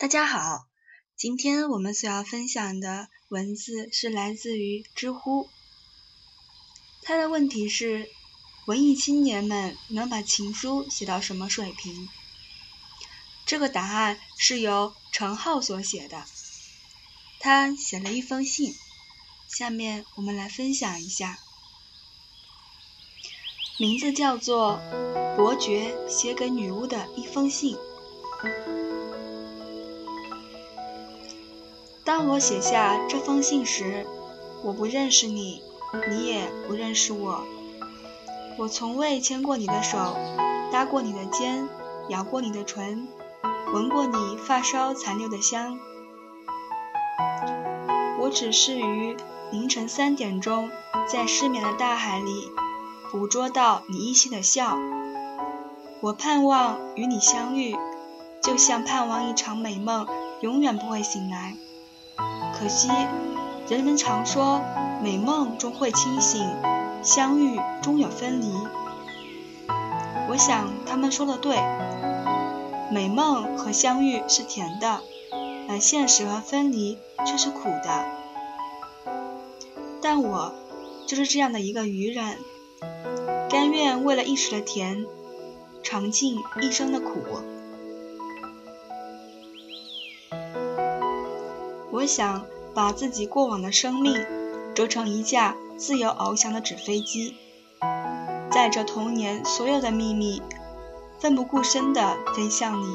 大家好，今天我们所要分享的文字是来自于知乎。他的问题是：文艺青年们能把情书写到什么水平？这个答案是由程浩所写的。他写了一封信，下面我们来分享一下，名字叫做《伯爵写给女巫的一封信》。当我写下这封信时，我不认识你，你也不认识我。我从未牵过你的手，搭过你的肩，咬过你的唇，闻过你发梢残留的香。我只是于凌晨三点钟，在失眠的大海里，捕捉到你依稀的笑。我盼望与你相遇，就像盼望一场美梦，永远不会醒来。可惜，人们常说美梦终会清醒，相遇终有分离。我想他们说的对，美梦和相遇是甜的，而现实和分离却是苦的。但我就是这样的一个愚人，甘愿为了一时的甜，尝尽一生的苦。我想把自己过往的生命折成一架自由翱翔的纸飞机，载着童年所有的秘密，奋不顾身地飞向你，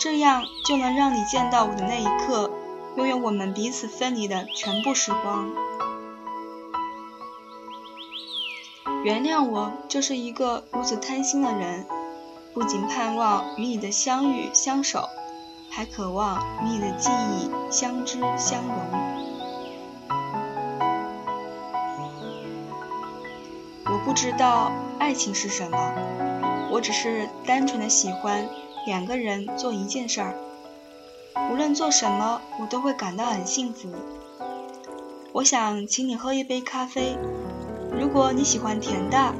这样就能让你见到我的那一刻，拥有我们彼此分离的全部时光。原谅我，就是一个如此贪心的人，不仅盼望与你的相遇相守。还渴望与你的记忆相知相融。我不知道爱情是什么，我只是单纯的喜欢两个人做一件事儿。无论做什么，我都会感到很幸福。我想请你喝一杯咖啡，如果你喜欢甜的，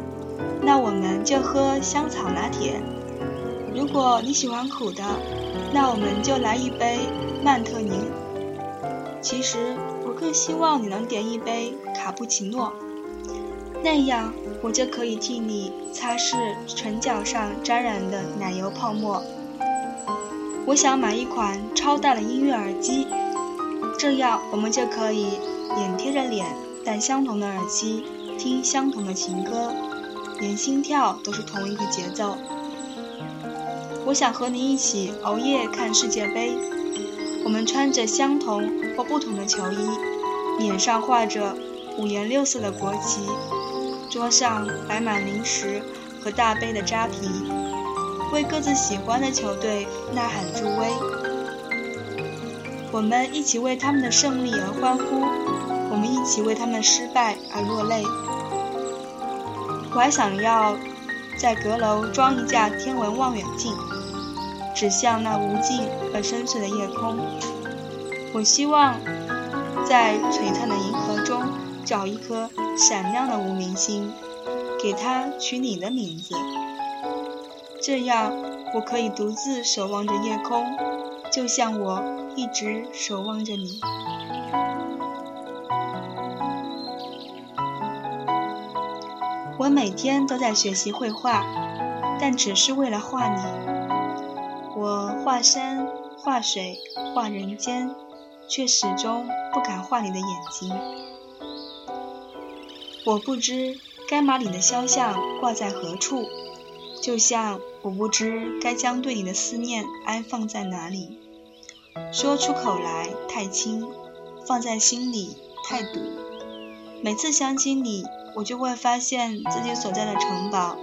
那我们就喝香草拿铁；如果你喜欢苦的，那我们就来一杯曼特宁。其实我更希望你能点一杯卡布奇诺，那样我就可以替你擦拭唇角上沾染的奶油泡沫。我想买一款超大的音乐耳机，这样我们就可以脸贴着脸，戴相同的耳机，听相同的情歌，连心跳都是同一个节奏。我想和你一起熬夜看世界杯，我们穿着相同或不同的球衣，脸上画着五颜六色的国旗，桌上摆满零食和大杯的扎啤，为各自喜欢的球队呐喊助威。我们一起为他们的胜利而欢呼，我们一起为他们失败而落泪。我还想要。在阁楼装一架天文望远镜，指向那无尽而深邃的夜空。我希望在璀璨的银河中找一颗闪亮的无名星，给它取你的名字。这样，我可以独自守望着夜空，就像我一直守望着你。我每天都在学习绘画，但只是为了画你。我画山、画水、画人间，却始终不敢画你的眼睛。我不知该把你的肖像挂在何处，就像我不知该将对你的思念安放在哪里。说出口来太轻，放在心里太堵。每次想起你。我就会发现自己所在的城堡，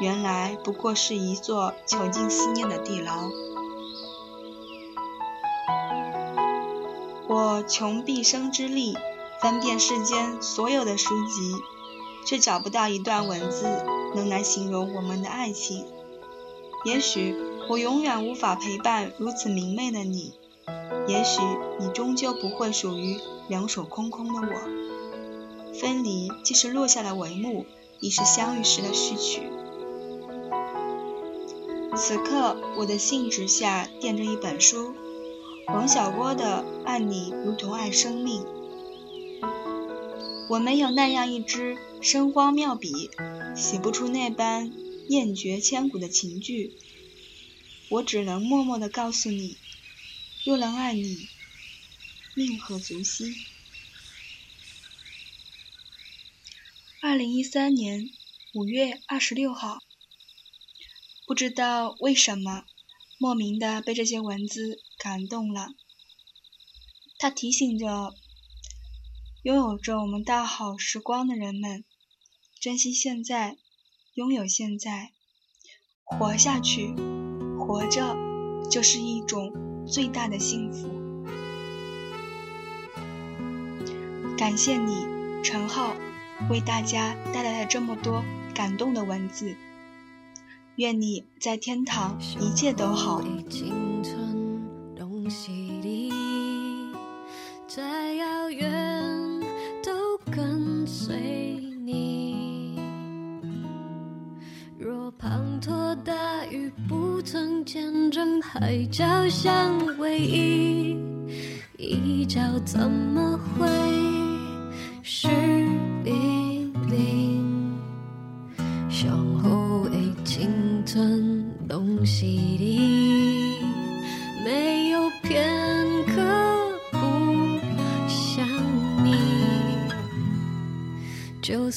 原来不过是一座囚禁思念的地牢。我穷毕生之力翻遍世间所有的书籍，却找不到一段文字能来形容我们的爱情。也许我永远无法陪伴如此明媚的你，也许你终究不会属于两手空空的我。分离既是落下的帷幕，亦是相遇时的序曲。此刻，我的信纸下垫着一本书，王小波的《爱你如同爱生命》。我没有那样一支生荒妙笔，写不出那般艳绝千古的情句。我只能默默地告诉你，若能爱你，命何足惜。二零一三年五月二十六号，不知道为什么，莫名的被这些文字感动了。它提醒着。拥有着我们大好时光的人们，珍惜现在，拥有现在，活下去，活着就是一种最大的幸福。感谢你，陈浩，为大家带来了这么多感动的文字。愿你在天堂一切都好。再遥远都跟随你。若滂沱大雨不曾见证海角相偎依，一角怎么会湿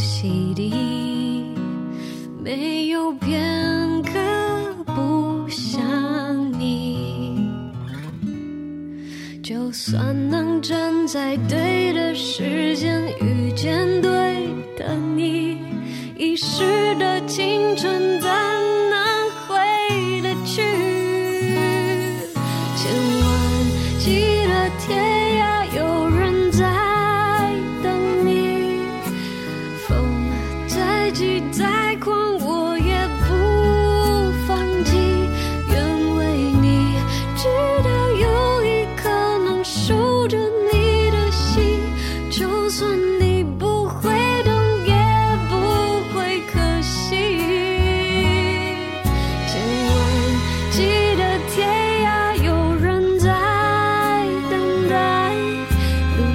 洗涤没有片刻不想你。就算能站在对的时间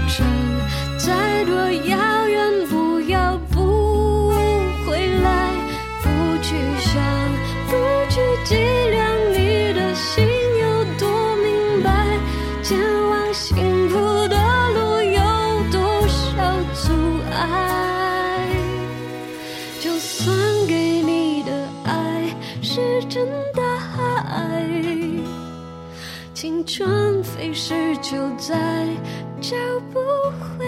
知，再多遥远，不要不回来，不去想，不去计量，你的心有多明白，前往幸福的路有多少阻碍？就算给你的爱石沉大海，青春飞逝就在。找不回。